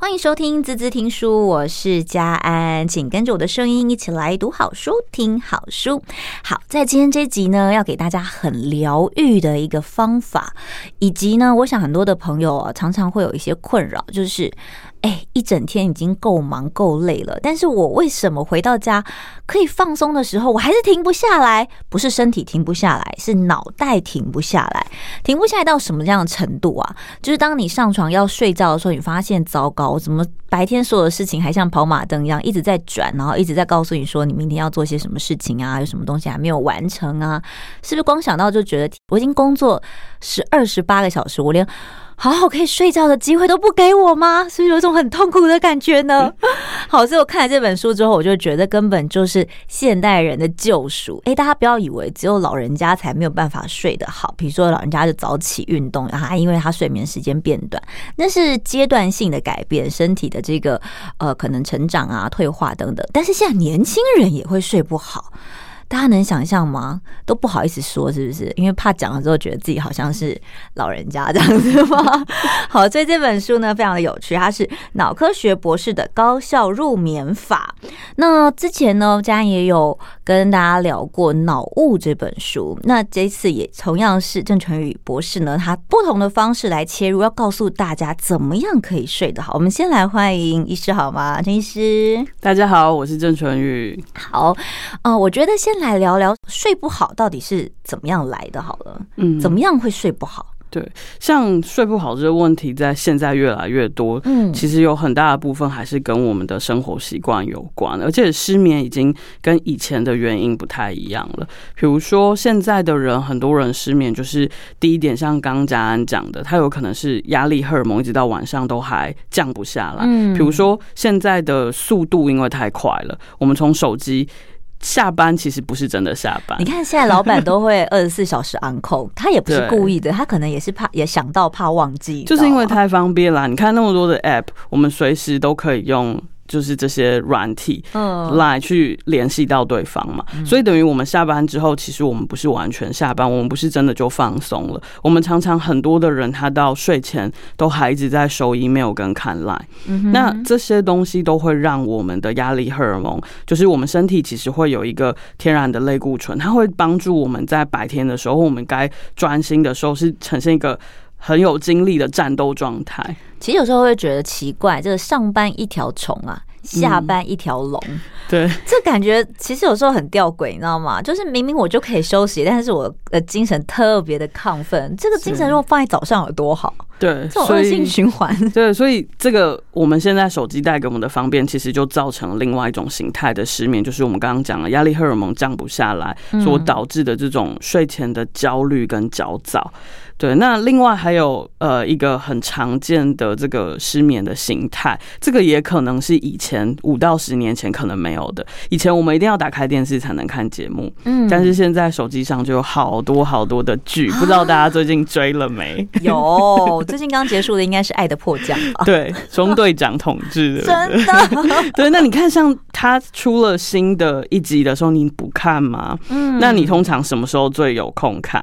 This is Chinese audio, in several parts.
欢迎收听滋滋听书，我是佳安，请跟着我的声音一起来读好书、听好书。好，在今天这集呢，要给大家很疗愈的一个方法，以及呢，我想很多的朋友啊，常常会有一些困扰，就是。哎，一整天已经够忙够累了，但是我为什么回到家可以放松的时候，我还是停不下来？不是身体停不下来，是脑袋停不下来。停不下来到什么样的程度啊？就是当你上床要睡觉的时候，你发现糟糕，怎么白天所有的事情还像跑马灯一样一直在转，然后一直在告诉你说你明天要做些什么事情啊？有什么东西还没有完成啊？是不是光想到就觉得我已经工作十二十八个小时，我连好好可以睡觉的机会都不给我吗？是不是有种很痛苦的感觉呢？好，所以我看了这本书之后，我就觉得根本就是现代人的救赎。哎，大家不要以为只有老人家才没有办法睡得好，比如说老人家就早起运动啊，因为他睡眠时间变短，那是阶段性的改变，身体的这个呃可能成长啊、退化等等。但是现在年轻人也会睡不好。大家能想象吗？都不好意思说，是不是？因为怕讲了之后，觉得自己好像是老人家这样子吗？好，所以这本书呢，非常的有趣，它是脑科学博士的高效入眠法。那之前呢，佳安也有跟大家聊过《脑雾》这本书。那这次也同样是郑淳宇博士呢，他不同的方式来切入，要告诉大家怎么样可以睡得好。我们先来欢迎医师好吗？陈医师，大家好，我是郑淳宇。好，呃，我觉得先。来聊聊睡不好到底是怎么样来的？好了，嗯，怎么样会睡不好？对，像睡不好这个问题，在现在越来越多。嗯，其实有很大的部分还是跟我们的生活习惯有关，而且失眠已经跟以前的原因不太一样了。比如说，现在的人很多人失眠，就是第一点，像刚佳安讲的，他有可能是压力荷尔蒙一直到晚上都还降不下来。嗯，比如说现在的速度因为太快了，我们从手机。下班其实不是真的下班。你看现在老板都会二十四小时 on call，他也不是故意的，他可能也是怕，也想到怕忘记，就是因为太方便了。你看那么多的 app，我们随时都可以用。就是这些软体来去联系到对方嘛，所以等于我们下班之后，其实我们不是完全下班，我们不是真的就放松了。我们常常很多的人，他到睡前都还一直在收 email 跟看 line，那这些东西都会让我们的压力荷尔蒙，就是我们身体其实会有一个天然的类固醇，它会帮助我们在白天的时候，我们该专心的时候，是呈现一个很有精力的战斗状态。其实有时候会觉得奇怪，这个上班一条虫啊，下班一条龙，嗯，对，这感觉其实有时候很吊诡，你知道吗？就是明明我就可以休息，但是我的精神特别的亢奋。这个精神如果放在早上有多好？对，这种恶性循环。对，所以这个我们现在手机带给我们的方便，其实就造成了另外一种形态的失眠，就是我们刚刚讲了压力荷尔蒙降不下来所导致的这种睡前的焦虑跟焦躁。对，那另外还有呃一个很常见的这个失眠的形态，这个也可能是以前五到十年前可能没有的。以前我们一定要打开电视才能看节目，嗯，但是现在手机上就有好多好多的剧，不知道大家最近追了没？有，最近刚结束的应该是《爱的迫降》吧？对，中队长统治的，真的。对，那你看像他出了新的一集的时候，你不看吗？嗯，那你通常什么时候最有空看？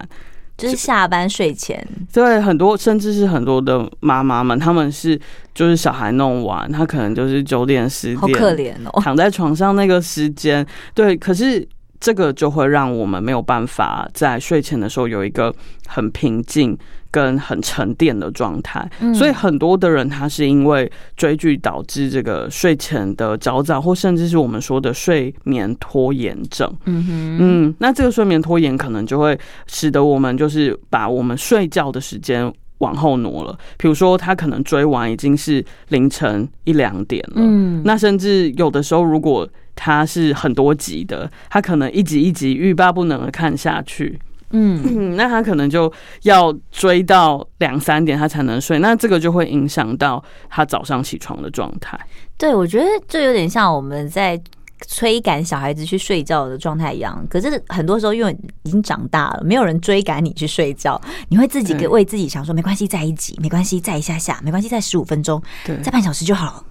就是下班睡前，对，很多甚至是很多的妈妈们，他们是就是小孩弄完，他可能就是九点十点，好可怜哦，躺在床上那个时间，对，可是。这个就会让我们没有办法在睡前的时候有一个很平静跟很沉淀的状态，所以很多的人他是因为追剧导致这个睡前的早早，或甚至是我们说的睡眠拖延症。嗯哼，嗯，那这个睡眠拖延可能就会使得我们就是把我们睡觉的时间往后挪了。比如说，他可能追完已经是凌晨一两点了，嗯，那甚至有的时候如果。他是很多集的，他可能一集一集欲罢不能的看下去，嗯，那他可能就要追到两三点他才能睡，那这个就会影响到他早上起床的状态。对，我觉得就有点像我们在催赶小孩子去睡觉的状态一样。可是很多时候因为已经长大了，没有人追赶你去睡觉，你会自己给为自己想说，没关系，再一集，没关系，再一下下，没关系，再十五分钟，对，再半小时就好了。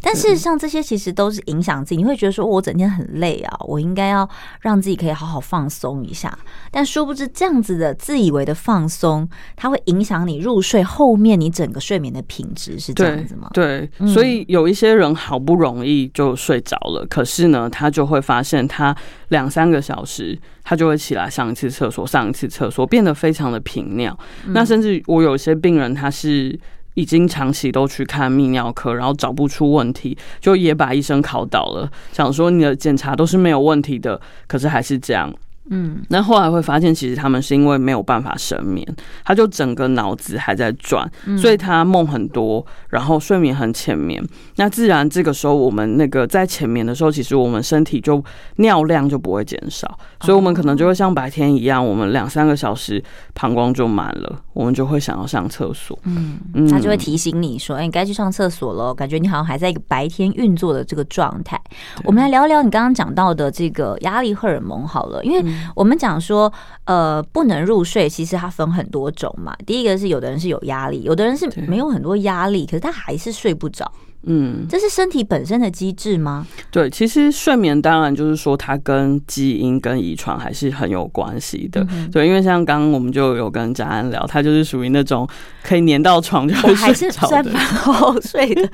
但事实上，这些其实都是影响自己。你会觉得说，我整天很累啊，我应该要让自己可以好好放松一下。但殊不知，这样子的自以为的放松，它会影响你入睡后面你整个睡眠的品质，是这样子吗？对，对，所以有一些人好不容易就睡着了，可是呢，他就会发现他两三个小时，他就会起来上一次厕所，上一次厕所，变得非常的频尿。那甚至我有些病人，他是。已经长期都去看泌尿科，然后找不出问题，就也把医生考倒了，想说你的检查都是没有问题的，可是还是这样。嗯，那后来会发现，其实他们是因为没有办法深眠，他就整个脑子还在转，所以他梦很多，然后睡眠很浅眠。那自然这个时候，我们那个在浅眠的时候，其实我们身体就尿量就不会减少，所以我们可能就会像白天一样，我们两三个小时膀胱就满了，我们就会想要上厕所。嗯，他就会提醒你说：“哎，你该去上厕所了。”感觉你好像还在一个白天运作的这个状态。我们来聊聊你刚刚讲到的这个压力荷尔蒙好了，因为。我们讲说，呃，不能入睡，其实它分很多种嘛。第一个是有的人是有压力，有的人是没有很多压力，可是他还是睡不着。嗯，这是身体本身的机制吗？对，其实睡眠当然就是说它跟基因跟遗传还是很有关系的。嗯、对，因为像刚刚我们就有跟家安聊，他就是属于那种可以黏到床就会睡着的，蛮好睡的。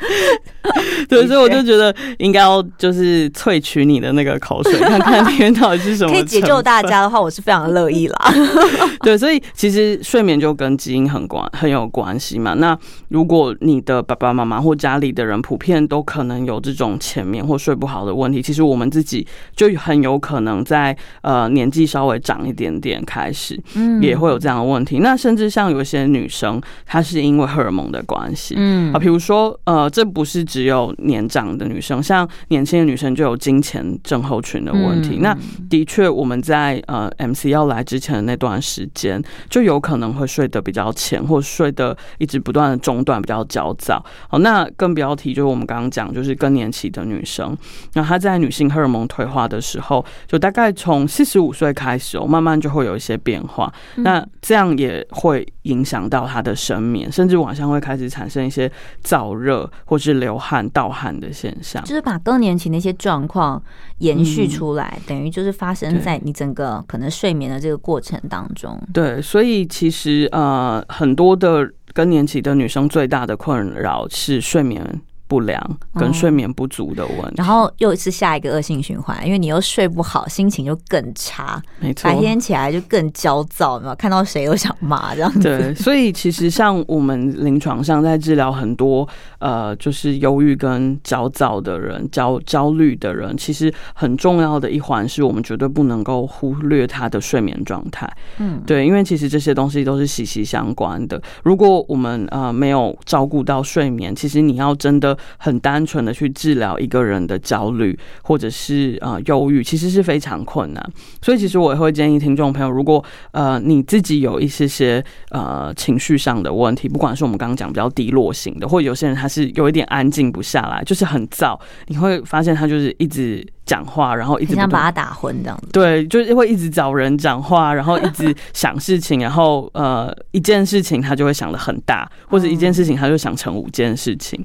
对，所以我就觉得应该要就是萃取你的那个口水，看看里面到底是什么。可以解救大家的话，我是非常乐意啦。对，所以其实睡眠就跟基因很关很有关系嘛。那如果你的爸爸妈妈或家里的人，普遍都可能有这种浅眠或睡不好的问题。其实我们自己就很有可能在呃年纪稍微长一点点开始，嗯，也会有这样的问题。那甚至像有一些女生，她是因为荷尔蒙的关系，嗯啊，比如说呃，这不是只有年长的女生，像年轻的女生就有金钱症候群的问题。那的确，我们在呃 MC 要来之前的那段时间，就有可能会睡得比较浅，或睡得一直不断的中断，比较焦躁。好，那更不要提。就是我们刚刚讲，就是更年期的女生，那她在女性荷尔蒙退化的时候，就大概从四十五岁开始哦，慢慢就会有一些变化。那这样也会影响到她的睡眠，甚至晚上会开始产生一些燥热或是流汗、盗汗的现象，就是把更年期那些状况延续出来，嗯、等于就是发生在你整个可能睡眠的这个过程当中。对，所以其实呃，很多的更年期的女生最大的困扰是睡眠不良跟睡眠不足的问题，然后又是下一个恶性循环，因为你又睡不好，心情就更差，没错，白天起来就更焦躁，没有看到谁都想骂这样子。对，所以其实像我们临床上在治疗很多呃，就是忧郁跟焦躁的人、焦焦虑的人，其实很重要的一环是我们绝对不能够忽略他的睡眠状态。嗯，对，因为其实这些东西都是息息相关的。如果我们呃没有照顾到睡眠，其实你要真的。很单纯的去治疗一个人的焦虑或者是呃忧郁，其实是非常困难。所以其实我也会建议听众朋友，如果呃你自己有一些些呃情绪上的问题，不管是我们刚刚讲比较低落型的，或者有些人他是有一点安静不下来，就是很燥，你会发现他就是一直讲话，然后一直想把他打昏这样子。对，就是会一直找人讲话，然后一直想事情，然后呃一件事情他就会想的很大，或者一件事情他就想成五件事情。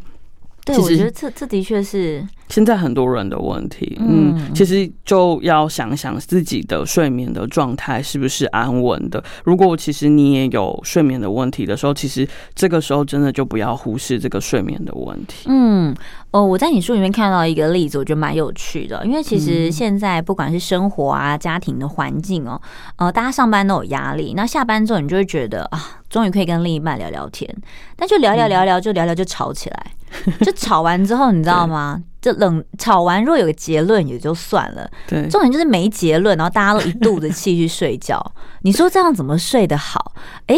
对，我觉得这这的确是。现在很多人的问题，嗯，其实就要想想自己的睡眠的状态是不是安稳的。如果其实你也有睡眠的问题的时候，其实这个时候真的就不要忽视这个睡眠的问题。嗯，哦，我在你书里面看到一个例子，我觉得蛮有趣的，因为其实现在不管是生活啊、家庭的环境哦，呃，大家上班都有压力，那下班之后你就会觉得啊，终于可以跟另一半聊聊天，但就聊聊聊聊，就聊聊就吵起来，就吵完之后，你知道吗？这冷吵完，若有个结论也就算了。对，重点就是没结论，然后大家都一肚子气去睡觉。你说这样怎么睡得好？哎。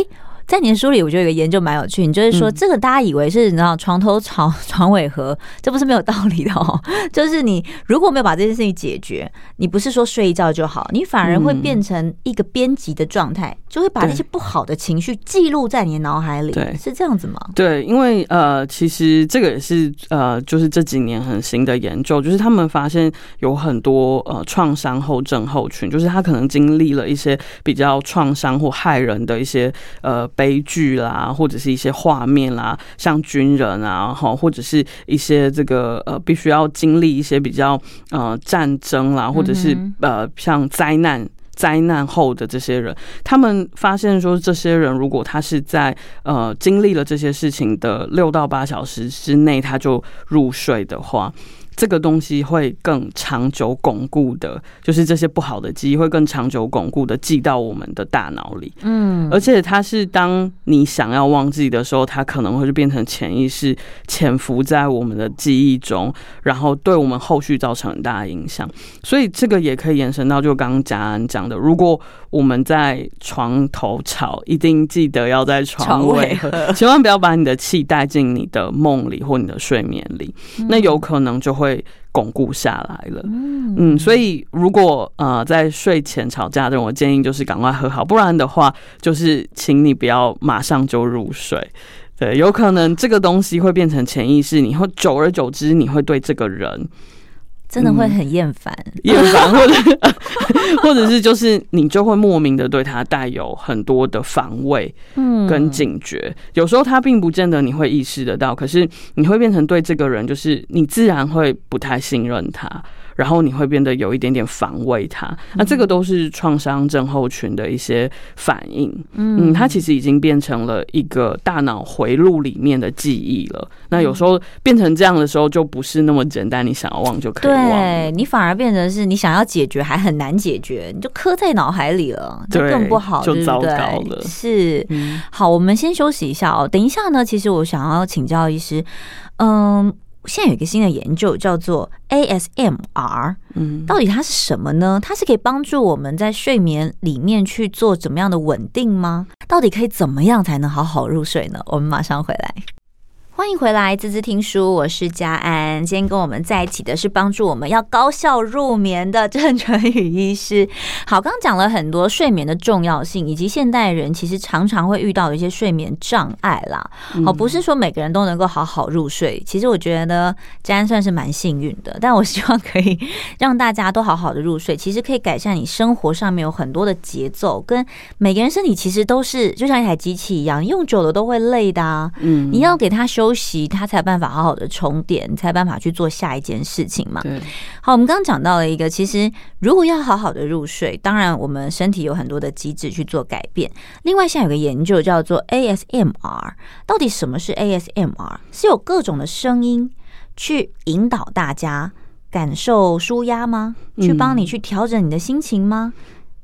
在你的书里，我觉得有个研究蛮有趣，你就是说这个大家以为是你知道床头吵床尾和，这不是没有道理的哦。就是你如果没有把这件事情解决，你不是说睡一觉就好，你反而会变成一个编辑的状态，就会把那些不好的情绪记录在你的脑海里。对，是这样子吗？对，因为呃，其实这个也是呃，就是这几年很新的研究，就是他们发现有很多呃创伤后症候群，就是他可能经历了一些比较创伤或害人的一些呃。悲剧啦，或者是一些画面啦，像军人啊，哈，或者是一些这个呃，必须要经历一些比较呃战争啦，或者是呃像灾难。灾难后的这些人，他们发现说，这些人如果他是在呃经历了这些事情的六到八小时之内，他就入睡的话。这个东西会更长久巩固的，就是这些不好的记忆会更长久巩固的记到我们的大脑里。嗯，而且它是当你想要忘记的时候，它可能会就变成潜意识潜伏在我们的记忆中，然后对我们后续造成很大的影响。所以这个也可以延伸到就刚刚佳安讲的，如果我们在床头吵，一定记得要在床尾和，千万不要把你的气带进你的梦里或你的睡眠里，那有可能就会。会巩固下来了，嗯，所以如果呃在睡前吵架的人，我建议就是赶快和好，不然的话，就是请你不要马上就入睡，对，有可能这个东西会变成潜意识，你会久而久之，你会对这个人。真的会很厌烦，厌烦，或者 或者是就是你就会莫名的对他带有很多的防卫，嗯，跟警觉。有时候他并不见得你会意识得到，可是你会变成对这个人，就是你自然会不太信任他。然后你会变得有一点点防卫他，那这个都是创伤症候群的一些反应。嗯，它其实已经变成了一个大脑回路里面的记忆了。那有时候变成这样的时候，就不是那么简单，你想要忘就可以忘。对，你反而变成是你想要解决还很难解决，你就刻在脑海里了，就更不好，就糟糕了。是，好，我们先休息一下哦。等一下呢，其实我想要请教医师，嗯。现在有一个新的研究叫做 ASMR，嗯，到底它是什么呢？它是可以帮助我们在睡眠里面去做怎么样的稳定吗？到底可以怎么样才能好好入睡呢？我们马上回来。欢迎回来，滋滋听书，我是佳安。今天跟我们在一起的是帮助我们要高效入眠的郑传宇医师。好，刚刚讲了很多睡眠的重要性，以及现代人其实常常会遇到的一些睡眠障碍啦。好，不是说每个人都能够好好入睡。其实我觉得佳安算是蛮幸运的，但我希望可以让大家都好好的入睡。其实可以改善你生活上面有很多的节奏，跟每个人身体其实都是就像一台机器一样，用久了都会累的啊。嗯，你要给他休。休息，他才有办法好好的充电，才有办法去做下一件事情嘛。好，我们刚刚讲到了一个，其实如果要好好的入睡，当然我们身体有很多的机制去做改变。另外，现在有个研究叫做 ASMR，到底什么是 ASMR？是有各种的声音去引导大家感受舒压吗？去帮你去调整你的心情吗？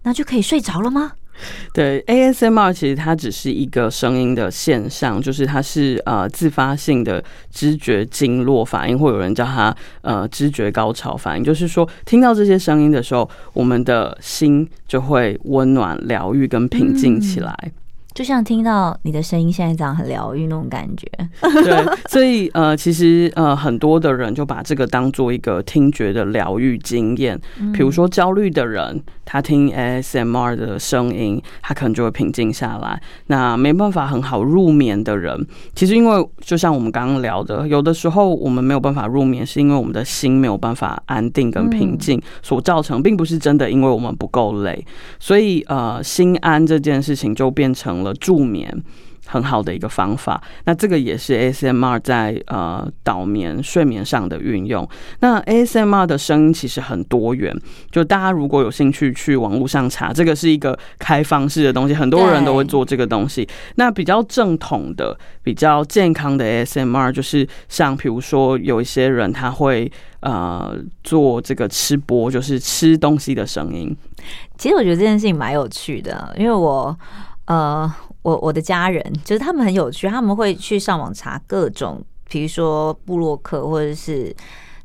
那就可以睡着了吗？对，ASMR 其实它只是一个声音的现象，就是它是呃自发性的知觉经络反应，或有人叫它呃知觉高潮反应，就是说听到这些声音的时候，我们的心就会温暖、疗愈跟平静起来。就像听到你的声音现在这样很疗愈那种感觉，对，所以呃，其实呃，很多的人就把这个当做一个听觉的疗愈经验。比如说焦虑的人，他听 ASMR 的声音，他可能就会平静下来。那没办法很好入眠的人，其实因为就像我们刚刚聊的，有的时候我们没有办法入眠，是因为我们的心没有办法安定跟平静所造成，并不是真的因为我们不够累。所以呃，心安这件事情就变成了助眠很好的一个方法，那这个也是 ASMR 在呃导眠睡眠上的运用。那 ASMR 的声音其实很多元，就大家如果有兴趣去网络上查，这个是一个开放式的东西，很多人都会做这个东西。那比较正统的、比较健康的 ASMR 就是像比如说有一些人他会呃做这个吃播，就是吃东西的声音。其实我觉得这件事情蛮有趣的，因为我。呃，我我的家人就是他们很有趣，他们会去上网查各种，比如说布洛克或者是。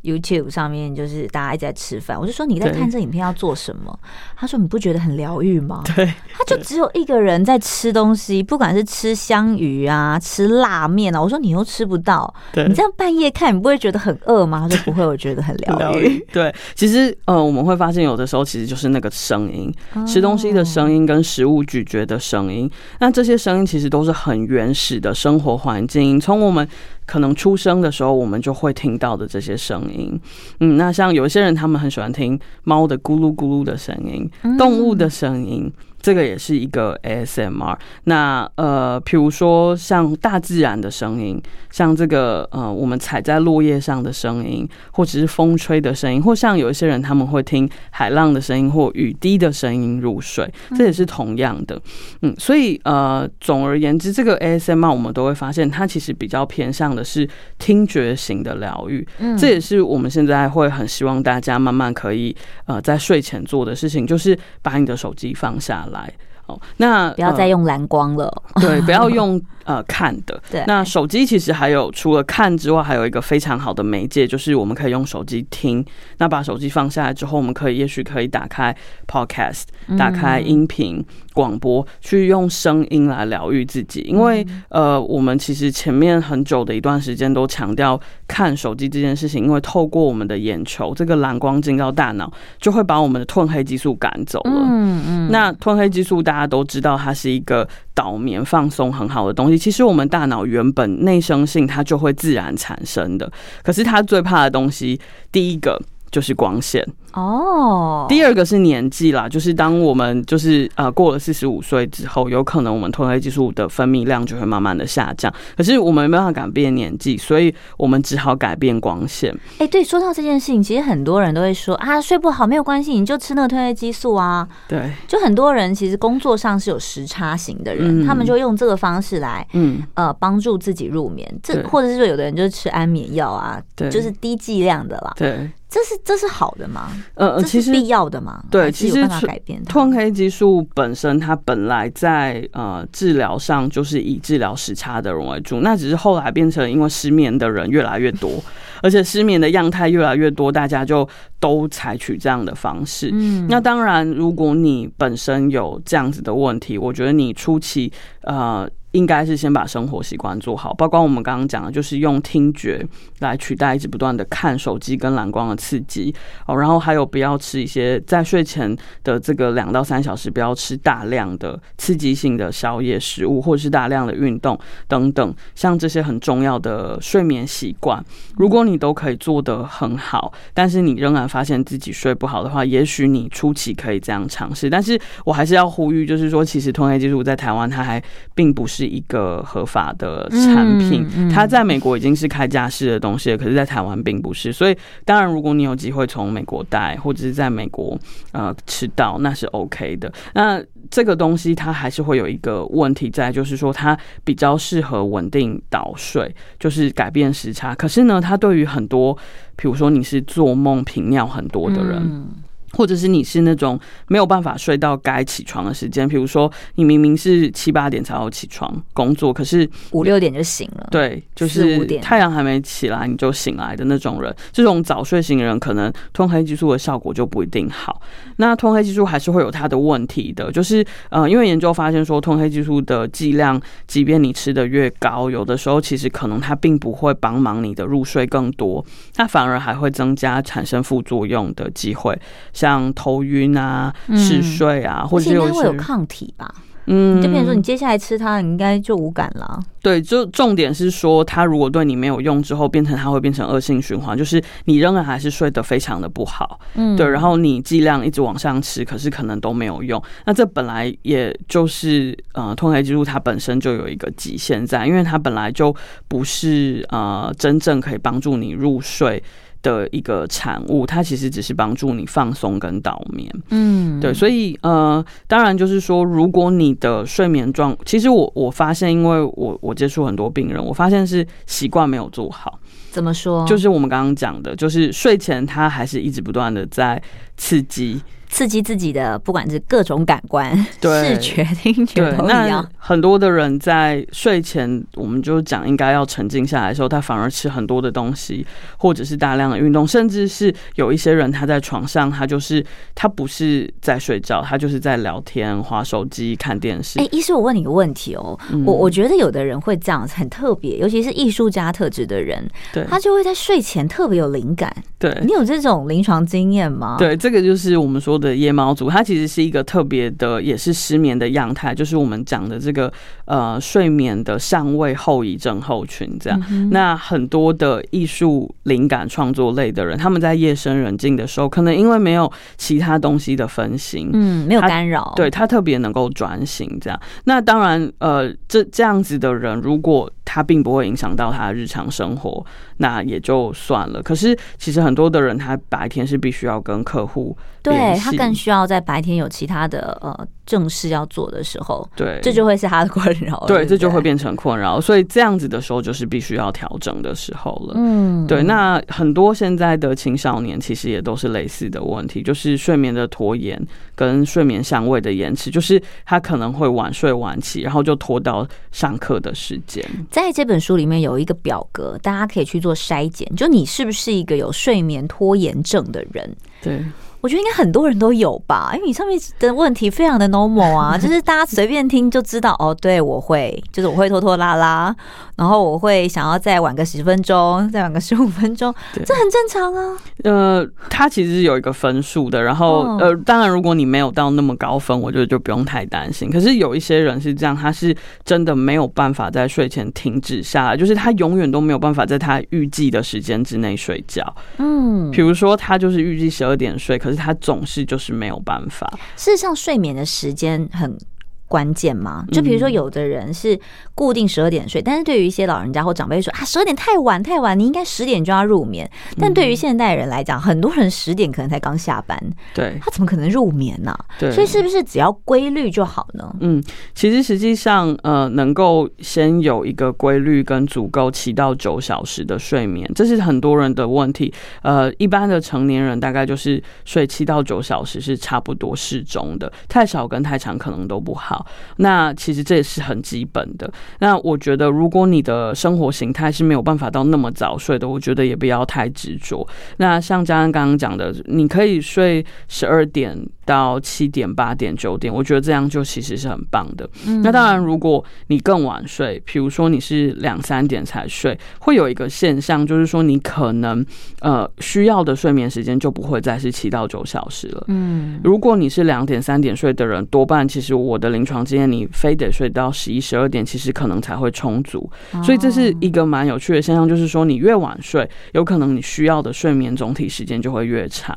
YouTube 上面就是大家一直在吃饭，我就说你在看这影片要做什么？他说你不觉得很疗愈吗？对，他就只有一个人在吃东西，不管是吃香鱼啊，吃辣面啊。我说你又吃不到，你这样半夜看，你不会觉得很饿吗？他说不会，我觉得很疗愈。对，其实呃，我们会发现有的时候其实就是那个声音，吃东西的声音跟食物咀嚼的声音，那这些声音其实都是很原始的生活环境，从我们。可能出生的时候，我们就会听到的这些声音，嗯，那像有一些人，他们很喜欢听猫的咕噜咕噜的声音，动物的声音。这个也是一个 ASMR。那呃，比如说像大自然的声音，像这个呃，我们踩在落叶上的声音，或者是风吹的声音，或像有一些人他们会听海浪的声音或雨滴的声音入睡，这也是同样的。嗯，所以呃，总而言之，这个 ASMR 我们都会发现，它其实比较偏向的是听觉型的疗愈。嗯，这也是我们现在会很希望大家慢慢可以呃在睡前做的事情，就是把你的手机放下来。ally 哦，那不要再用蓝光了。呃、对，不要用。呃，看的。对。那手机其实还有除了看之外，还有一个非常好的媒介，就是我们可以用手机听。那把手机放下来之后，我们可以也许可以打开 Podcast，打开音频广播，去用声音来疗愈自己。因为呃，我们其实前面很久的一段时间都强调看手机这件事情，因为透过我们的眼球，这个蓝光进到大脑，就会把我们的褪黑激素赶走了。嗯嗯。那褪黑激素大大家都知道，它是一个导眠放松很好的东西。其实我们大脑原本内生性它就会自然产生的，可是它最怕的东西，第一个就是光线。哦，第二个是年纪啦，就是当我们就是呃过了四十五岁之后，有可能我们褪黑激素的分泌量就会慢慢的下降。可是我们没办法改变年纪，所以我们只好改变光线。哎、欸，对，说到这件事情，其实很多人都会说啊，睡不好没有关系，你就吃那个褪黑激素啊。对，就很多人其实工作上是有时差型的人，嗯、他们就用这个方式来嗯呃帮助自己入眠。这或者是说有的人就是吃安眠药啊，对，就是低剂量的啦。对。这是这是好的吗？呃，其实必要的吗？对，其实改变褪黑激素本身它本来在呃治疗上就是以治疗时差的人为主，那只是后来变成因为失眠的人越来越多，而且失眠的样态越来越多，大家就都采取这样的方式。嗯，那当然，如果你本身有这样子的问题，我觉得你初期呃。应该是先把生活习惯做好，包括我们刚刚讲的，就是用听觉来取代一直不断的看手机跟蓝光的刺激哦，然后还有不要吃一些在睡前的这个两到三小时不要吃大量的刺激性的宵夜食物，或者是大量的运动等等，像这些很重要的睡眠习惯，如果你都可以做得很好，但是你仍然发现自己睡不好的话，也许你初期可以这样尝试，但是我还是要呼吁，就是说，其实通黑技术在台湾它还并不是。一个合法的产品，它在美国已经是开架式的东西了，可是，在台湾并不是。所以，当然，如果你有机会从美国带，或者是在美国呃吃到，那是 OK 的。那这个东西它还是会有一个问题在，就是说它比较适合稳定导睡，就是改变时差。可是呢，它对于很多，比如说你是做梦频尿很多的人。或者是你是那种没有办法睡到该起床的时间，比如说你明明是七八点才要起床工作，可是五六点就醒了。对，就是太阳还没起来你就醒来的那种人，这种早睡型的人可能褪黑激素的效果就不一定好。那褪黑激素还是会有它的问题的，就是呃，因为研究发现说褪黑激素的剂量，即便你吃的越高，有的时候其实可能它并不会帮忙你的入睡更多，它反而还会增加产生副作用的机会。像头晕啊、嗜睡啊，嗯、或者有会有抗体吧？嗯，就比如说你接下来吃它，你应该就无感了。对，就重点是说，它如果对你没有用之后，变成它会变成恶性循环，就是你仍然还是睡得非常的不好。嗯，对，然后你剂量一直往上吃，可是可能都没有用。那这本来也就是呃，褪黑激素它本身就有一个极限在，因为它本来就不是呃真正可以帮助你入睡的一个产物，它其实只是帮助你放松跟导眠。嗯，对，所以呃，当然就是说，如果你的睡眠状，其实我我发现，因为我我接触很多病人，我发现是习惯没有做好。怎么说？就是我们刚刚讲的，就是睡前他还是一直不断的在刺激。刺激自己的，不管是各种感官，对视觉、听觉都一样。那很多的人在睡前，我们就讲应该要沉静下来的时候，他反而吃很多的东西，或者是大量的运动，甚至是有一些人他在床上，他就是他不是在睡觉，他就是在聊天、划手机、看电视。哎、欸，医师，我问你个问题哦，嗯、我我觉得有的人会这样，很特别，尤其是艺术家特质的人，对，他就会在睡前特别有灵感。对，你有这种临床经验吗？对，这个就是我们说。说的夜猫族，它其实是一个特别的，也是失眠的样态，就是我们讲的这个呃睡眠的上位后遗症候群这样。嗯、那很多的艺术灵感创作类的人，他们在夜深人静的时候，可能因为没有其他东西的分心，嗯，没有干扰，对他特别能够专心这样。那当然，呃，这这样子的人，如果他并不会影响到他的日常生活，那也就算了。可是其实很多的人，他白天是必须要跟客户，对他更需要在白天有其他的呃正事要做的时候，对，这就会是他的困扰。对，这就会变成困扰。所以这样子的时候，就是必须要调整的时候了。嗯，对。那很多现在的青少年其实也都是类似的问题，就是睡眠的拖延跟睡眠相位的延迟，就是他可能会晚睡晚起，然后就拖到上课的时间。在这本书里面有一个表格，大家可以去做筛检，就你是不是一个有睡眠拖延症的人？对。我觉得应该很多人都有吧，因为你上面的问题非常的 normal 啊，就是大家随便听就知道哦。对，我会，就是我会拖拖拉拉，然后我会想要再晚个十分钟，再晚个十五分钟，这很正常啊。呃，它其实是有一个分数的，然后、哦、呃，当然如果你没有到那么高分，我觉得就不用太担心。可是有一些人是这样，他是真的没有办法在睡前停止下来，就是他永远都没有办法在他预计的时间之内睡觉。嗯，比如说他就是预计十二点睡，可是他总是就是没有办法。事实上，睡眠的时间很关键吗？就比如说，有的人是固定十二点睡，但是对于一些老人家或长辈说啊，十二点太晚太晚，你应该十点就要入眠。但对于现代人来讲，很多人十点可能才刚下班，对，他怎么可能入眠呢？对，所以是不是只要规律就好呢？嗯，其实实际上，呃，能够先有一个规律跟足够七到九小时的睡眠，这是很多人的问题。呃，一般的成年人大概就是睡七到九小时是差不多适中的，太少跟太长可能都不好。那其实这也是很基本的。那我觉得，如果你的生活形态是没有办法到那么早睡的，我觉得也不要太执着。那像嘉安刚刚讲的，你可以睡十二点到七点、八点、九点，我觉得这样就其实是很棒的。那当然，如果你更晚睡，比如说你是两三点才睡，会有一个现象，就是说你可能呃需要的睡眠时间就不会再是七到九小时了。嗯，如果你是两点、三点睡的人，多半其实我的临床经验，你非得睡到十一、十二点，其实可能才会充足。所以这是一个蛮有趣的现象，就是说你越晚睡，有可能你需要的睡眠总体时间就会越长。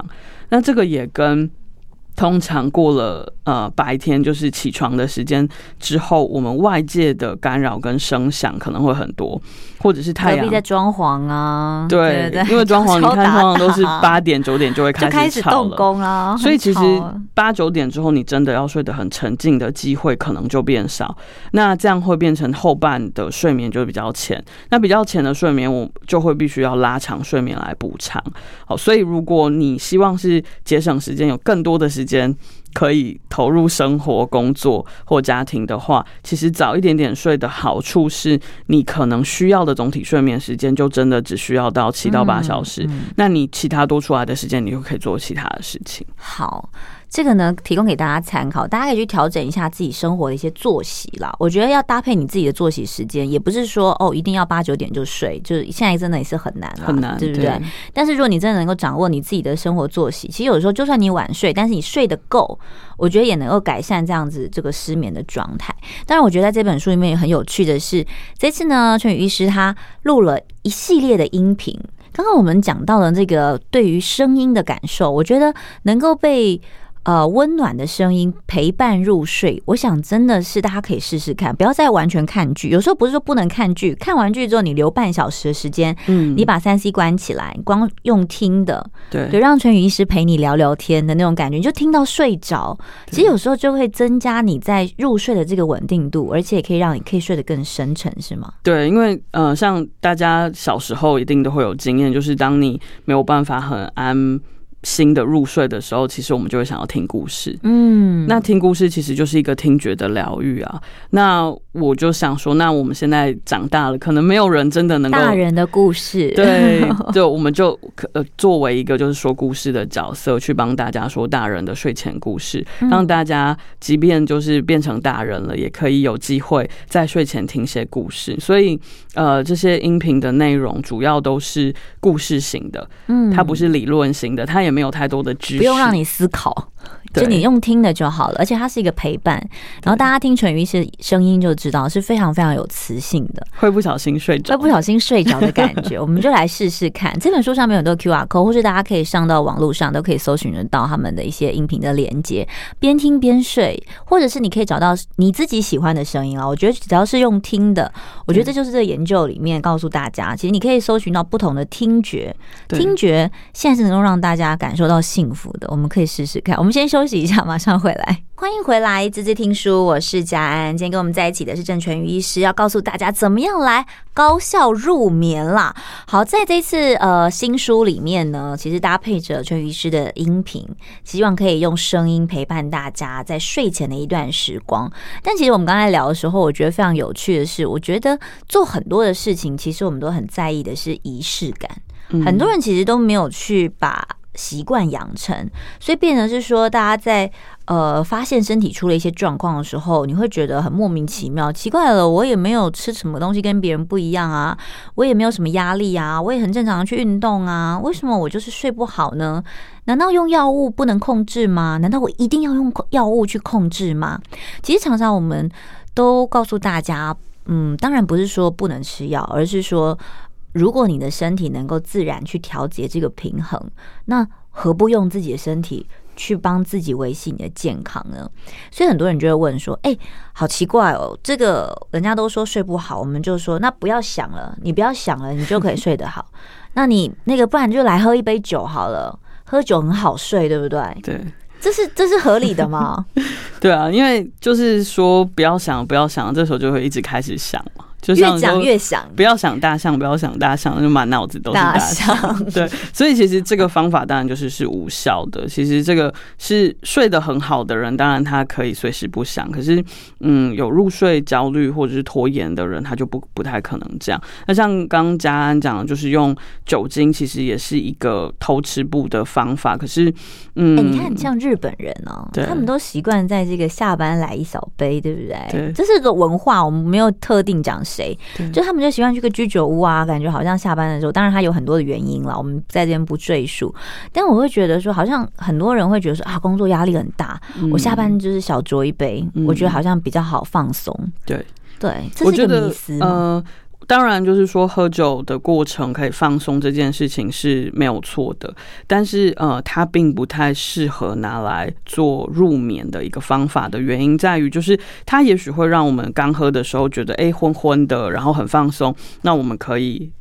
那这个也跟通常过了呃白天就是起床的时间之后，我们外界的干扰跟声响可能会很多，或者是太阳在装潢啊，对，因为 装潢你看通常都是八点九点就会开始动工啊，所以其实八九点之后你真的要睡得很沉静的机会可能就变少，那这样会变成后半的睡眠就比较浅，那比较浅的睡眠我就会必须要拉长睡眠来补偿。好，所以如果你希望是节省时间，有更多的时间。间可以投入生活、工作或家庭的话，其实早一点点睡的好处是，你可能需要的总体睡眠时间就真的只需要到七到八小时。那你其他多出来的时间，你就可以做其他的事情。好。这个呢，提供给大家参考，大家可以去调整一下自己生活的一些作息啦。我觉得要搭配你自己的作息时间，也不是说哦一定要八九点就睡，就是现在真的也是很难，很难，对不对？对。但是如果你真的能够掌握你自己的生活作息，其实有时候就算你晚睡，但是你睡得够，我觉得也能够改善这样子这个失眠的状态。当然，我觉得在这本书里面也很有趣的是，这次呢，春雨医师他录了一系列的音频。刚刚我们讲到了这个对于声音的感受，我觉得能够被。呃，温暖的声音陪伴入睡，我想真的是大家可以试试看，不要再完全看剧。有时候不是说不能看剧，看完剧之后你留半小时的时间，嗯，你把三 C 关起来，光用听的，对，对，让陈宇医师陪你聊聊天的那种感觉，你就听到睡着。其实有时候就会增加你在入睡的这个稳定度，而且也可以让你可以睡得更深沉，是吗？对，因为呃，像大家小时候一定都会有经验，就是当你没有办法很安。新的入睡的时候，其实我们就会想要听故事。嗯，那听故事其实就是一个听觉的疗愈啊。那我就想说，那我们现在长大了，可能没有人真的能够大人的故事。对，就我们就呃作为一个就是说故事的角色，去帮大家说大人的睡前故事，让大家即便就是变成大人了，也可以有机会在睡前听些故事。所以呃，这些音频的内容主要都是故事型的，嗯，它不是理论型的，它也。也没有太多的知识，不用让你思考。就你用听的就好了，而且它是一个陪伴。然后大家听纯于医师声音就知道是非常非常有磁性的，会不小心睡着，会不小心睡着的感觉。我们就来试试看。这本书上面有很多 QR code，或是大家可以上到网络上都可以搜寻得到他们的一些音频的连接，边听边睡，或者是你可以找到你自己喜欢的声音啊。我觉得只要是用听的，我觉得这就是这个研究里面告诉大家，其实你可以搜寻到不同的听觉，听觉现在是能够让大家感受到幸福的。我们可以试试看。我们我们先休息一下，马上回来。欢迎回来，滋滋听书，我是佳安。今天跟我们在一起的是郑全宇医师，要告诉大家怎么样来高效入眠啦。好，在这次呃新书里面呢，其实搭配着淳于医师的音频，希望可以用声音陪伴大家在睡前的一段时光。但其实我们刚才聊的时候，我觉得非常有趣的是，我觉得做很多的事情，其实我们都很在意的是仪式感。很多人其实都没有去把习惯养成，所以变成是说，大家在呃发现身体出了一些状况的时候，你会觉得很莫名其妙，奇怪了，我也没有吃什么东西跟别人不一样啊，我也没有什么压力啊，我也很正常的去运动啊，为什么我就是睡不好呢？难道用药物不能控制吗？难道我一定要用药物去控制吗？其实常常我们都告诉大家，嗯，当然不是说不能吃药，而是说。如果你的身体能够自然去调节这个平衡，那何不用自己的身体去帮自己维系你的健康呢？所以很多人就会问说：“哎，好奇怪哦，这个人家都说睡不好，我们就说那不要想了，你不要想了，你就可以睡得好。那你那个不然就来喝一杯酒好了，喝酒很好睡，对不对？对，这是这是合理的吗？对啊，因为就是说不要想，不要想，这时候就会一直开始想嘛。”就越讲越想，不要想大象，不要想大象，就满脑子都是大象。大象对，所以其实这个方法当然就是是无效的。其实这个是睡得很好的人，当然他可以随时不想。可是，嗯，有入睡焦虑或者是拖延的人，他就不不太可能这样。那像刚佳安讲的，就是用酒精，其实也是一个偷吃步的方法。可是，嗯，欸、你看，像日本人哦、喔，他们都习惯在这个下班来一小杯，对不对？对，这是个文化，我们没有特定讲。谁？就他们就喜欢去个居酒屋啊，感觉好像下班的时候，当然他有很多的原因了，我们在这边不赘述。但我会觉得说，好像很多人会觉得说啊，工作压力很大，我下班就是小酌一杯，我觉得好像比较好放松。对对，这是一个迷思。呃当然，就是说喝酒的过程可以放松这件事情是没有错的，但是呃，它并不太适合拿来做入眠的一个方法的原因在于，就是它也许会让我们刚喝的时候觉得哎昏昏的，然后很放松，那我们可以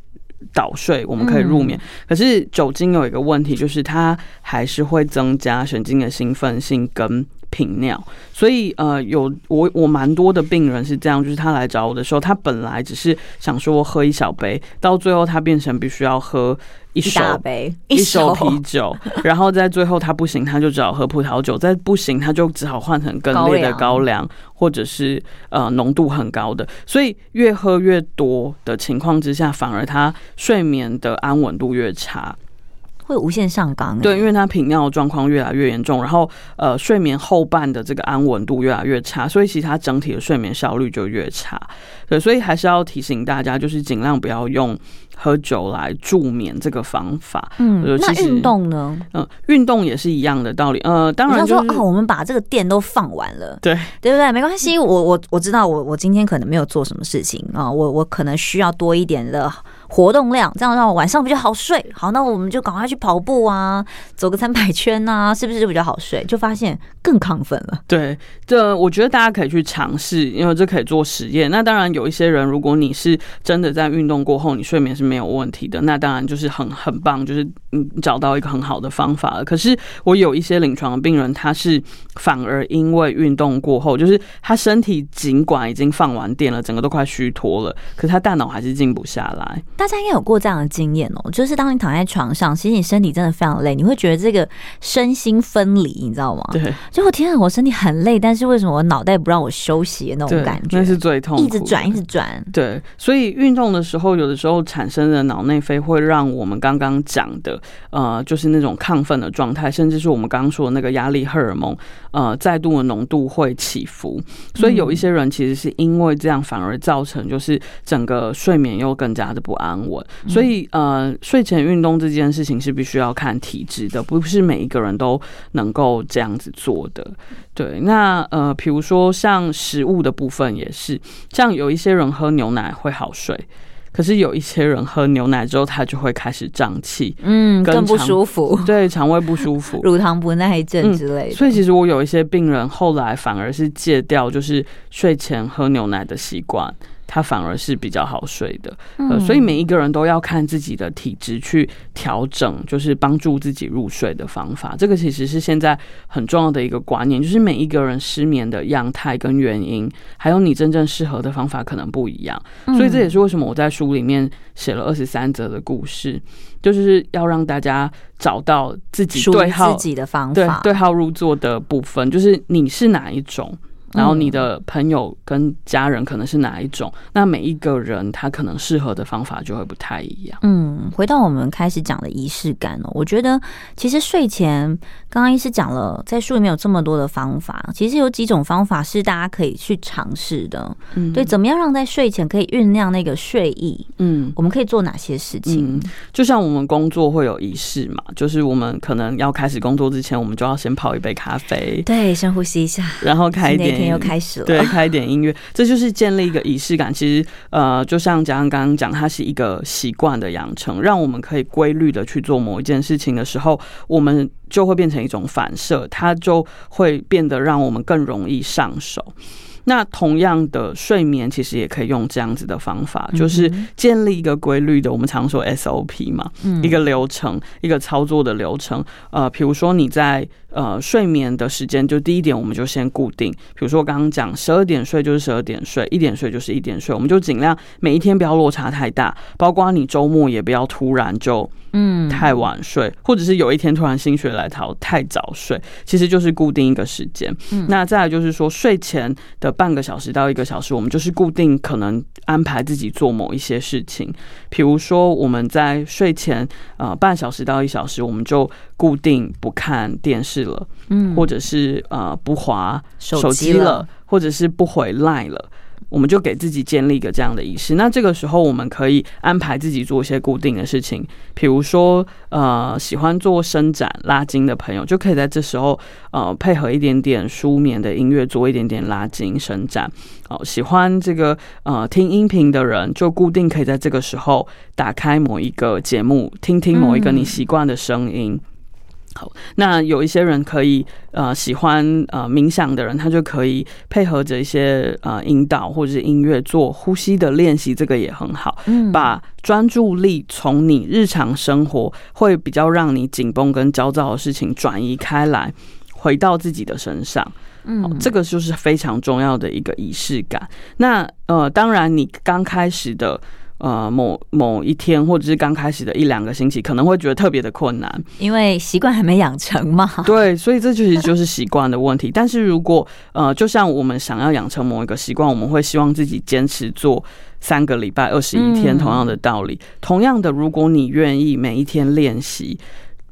倒睡，我们可以入眠。可是酒精有一个问题，就是它还是会增加神经的兴奋性跟。频尿，所以呃，有我我蛮多的病人是这样，就是他来找我的时候，他本来只是想说喝一小杯，到最后他变成必须要喝一手一杯一手啤酒，然后在最后他不行，他就只好喝葡萄酒，再不行他就只好换成更烈的高粱，或者是呃浓度很高的，所以越喝越多的情况之下，反而他睡眠的安稳度越差。会无限上纲，欸，对，因为他频尿状况越来越严重，然后呃，睡眠后半的这个安稳度越来越差，所以其实他整体的睡眠效率就越差。对，所以还是要提醒大家，就是尽量不要用喝酒来助眠这个方法。嗯，那运动呢？嗯，运动也是一样的道理。呃，当然就是说，哦，我们把这个电都放完了，对，对不对？没关系，我我我知道我，我我今天可能没有做什么事情啊，我我可能需要多一点的。活动量，这样让我晚上比较好睡。好，那我们就赶快去跑步啊，走个三百圈啊，是不是就比较好睡？就发现更亢奋了。对，这我觉得大家可以去尝试，因为这可以做实验。那当然有一些人，如果你是真的在运动过后，你睡眠是没有问题的，那当然就是很很棒，就是你找到一个很好的方法了。可是我有一些临床的病人，他是反而因为运动过后，就是他身体尽管已经放完电了，整个都快虚脱了，可是他大脑还是静不下来。大家应该有过这样的经验哦，就是当你躺在床上，其实你身体真的非常累，你会觉得这个身心分离，你知道吗？对，就我天啊，我身体很累，但是为什么我脑袋不让我休息的那种感觉？那是最痛苦，一直转，一直转。对，所以运动的时候，有的时候产生的脑内啡会让我们刚刚讲的，呃，就是那种亢奋的状态，甚至是我们刚刚说的那个压力荷尔蒙，呃，再度的浓度会起伏。所以有一些人其实是因为这样，反而造成就是整个睡眠又更加的不安。安稳。所以呃，睡前运动这件事情是必须要看体质的，不是每一个人都能够这样子做的。对，那呃，比如说像食物的部分也是，像有一些人喝牛奶会好睡。可是有一些人喝牛奶之后，他就会开始胀气，嗯，更不舒服，对，肠胃不舒服，乳糖不耐症之类的。嗯。所以其实我有一些病人后来反而是戒掉，就是睡前喝牛奶的习惯。它反而是比较好睡的，呃，所以每一个人都要看自己的体质去调整，就是帮助自己入睡的方法。这个其实是现在很重要的一个观念，就是每一个人失眠的样态跟原因，还有你真正适合的方法可能不一样。所以这也是为什么我在书里面写了二十三则的故事，就是要让大家找到自己对号自己的方法，对对号入座的部分，就是你是哪一种。然后你的朋友跟家人可能是哪一种？那每一个人他可能适合的方法就会不太一样。嗯，回到我们开始讲的仪式感哦，我觉得其实睡前刚刚医师讲了，在书里面有这么多的方法，其实有几种方法是大家可以去尝试的。嗯，对，怎么样让在睡前可以酝酿那个睡意？嗯，我们可以做哪些事情？嗯，就像我们工作会有仪式嘛，就是我们可能要开始工作之前，我们就要先泡一杯咖啡，对，深呼吸一下，然后开一点。天又开始了，对，开一点音乐，这就是建立一个仪式感。其实，呃，就像佳安刚刚讲，它是一个习惯的养成，让我们可以规律的去做某一件事情的时候，我们就会变成一种反射，它就会变得让我们更容易上手。那同样的睡眠，其实也可以用这样子的方法，就是建立一个规律的，我们常说 SOP 嘛，一个流程，一个操作的流程。呃，比如说你在呃睡眠的时间，就第一点，我们就先固定，比如说我刚刚讲十二点睡就是十二点睡，一点睡就是一点睡，我们就尽量每一天不要落差太大，包括你周末也不要突然就。嗯，太晚睡，或者是有一天突然心血来潮太早睡，其实就是固定一个时间。嗯，那再来就是说，睡前的半个小时到一个小时，我们就是固定可能安排自己做某一些事情。比如说，我们在睡前呃半小时到一小时，我们就固定不看电视了，嗯，或者是呃不滑手机了，或者是不回 LINE 了。我们就给自己建立一个这样的仪式。那这个时候，我们可以安排自己做一些固定的事情，比如说，呃，喜欢做伸展拉筋的朋友，就可以在这时候，呃，配合一点点舒眠的音乐，做一点点拉筋伸展。哦，喜欢这个呃听音频的人，就固定可以在这个时候打开某一个节目，听听某一个你习惯的声音。嗯好，那有一些人可以呃喜欢呃冥想的人，他就可以配合着一些呃引导或者是音乐做呼吸的练习，这个也很好。嗯，把专注力从你日常生活会比较让你紧绷跟焦躁的事情转移开来，回到自己的身上。嗯，这个就是非常重要的一个仪式感。那呃，当然你刚开始的。呃，某某一天，或者是刚开始的一两个星期，可能会觉得特别的困难，因为习惯还没养成嘛。对，所以这其实就是习惯的问题。但是如果呃，就像我们想要养成某一个习惯，我们会希望自己坚持做三个礼拜、二十一天，同样的道理。嗯、同样的，如果你愿意每一天练习，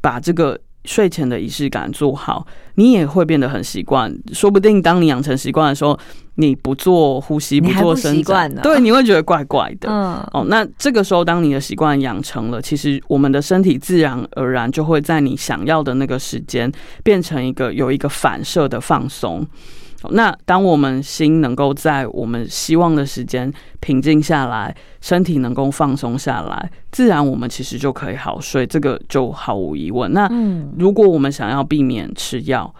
把这个。睡前的仪式感做好，你也会变得很习惯。说不定当你养成习惯的时候，你不做呼吸，不做伸展，对，你会觉得怪怪的。嗯，哦，那这个时候，当你的习惯养成了，其实我们的身体自然而然就会在你想要的那个时间，变成一个有一个反射的放松。那当我们心能够在我们希望的时间平静下来，身体能够放松下来，自然我们其实就可以好睡，这个就毫无疑问。那如果我们想要避免吃药，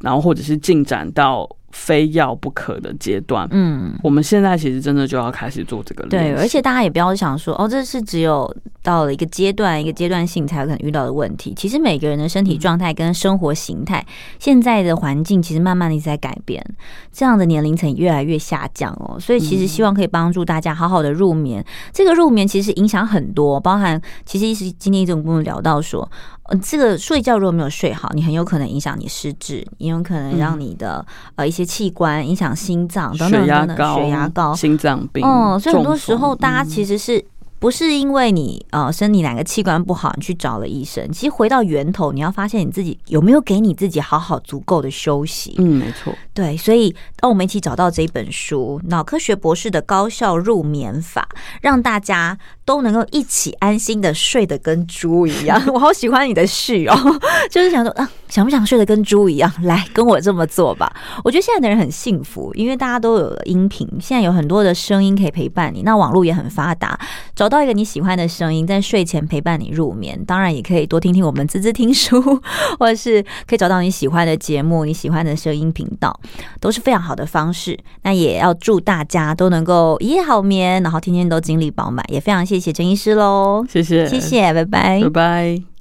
然后或者是进展到非要不可的阶段，嗯，我们现在其实真的就要开始做这个。对，而且大家也不要想说，哦，这是只有到了一个阶段、一个阶段性才有可能遇到的问题。其实每个人的身体状态跟生活形态，现在的环境其实慢慢的一直在改变，这样的年龄层越来越下降哦。所以其实希望可以帮助大家好好的入眠。这个入眠其实影响很多，包含其实一直今天一直跟我们聊到说。呃，这个睡觉如果没有睡好，你很有可能影响你失智，也有可能让你的、嗯、呃一些器官影响心脏等等等等，血压高、心脏病。嗯，所以很多时候大家其实是不是因为你呃身体哪个器官不好，你去找了医生。其实回到源头，你要发现你自己有没有给你自己好好足够的休息。嗯，没错。对，所以当我们一起找到这一本书《脑科学博士的高效入眠法》，让大家都能够一起安心的睡得跟猪一样。我好喜欢你的序哦，就是想说啊，想不想睡得跟猪一样？来跟我这么做吧。我觉得现在的人很幸福，因为大家都有了音频，现在有很多的声音可以陪伴你。那网络也很发达，找到一个你喜欢的声音，在睡前陪伴你入眠。当然，也可以多听听我们滋滋听书，或者是可以找到你喜欢的节目、你喜欢的声音频道，都是非常好的方式。那也要祝大家都能够一夜好眠，然后天天都精力饱满。也非常谢谢谢陈医师喽，谢谢，谢谢，拜拜，拜拜。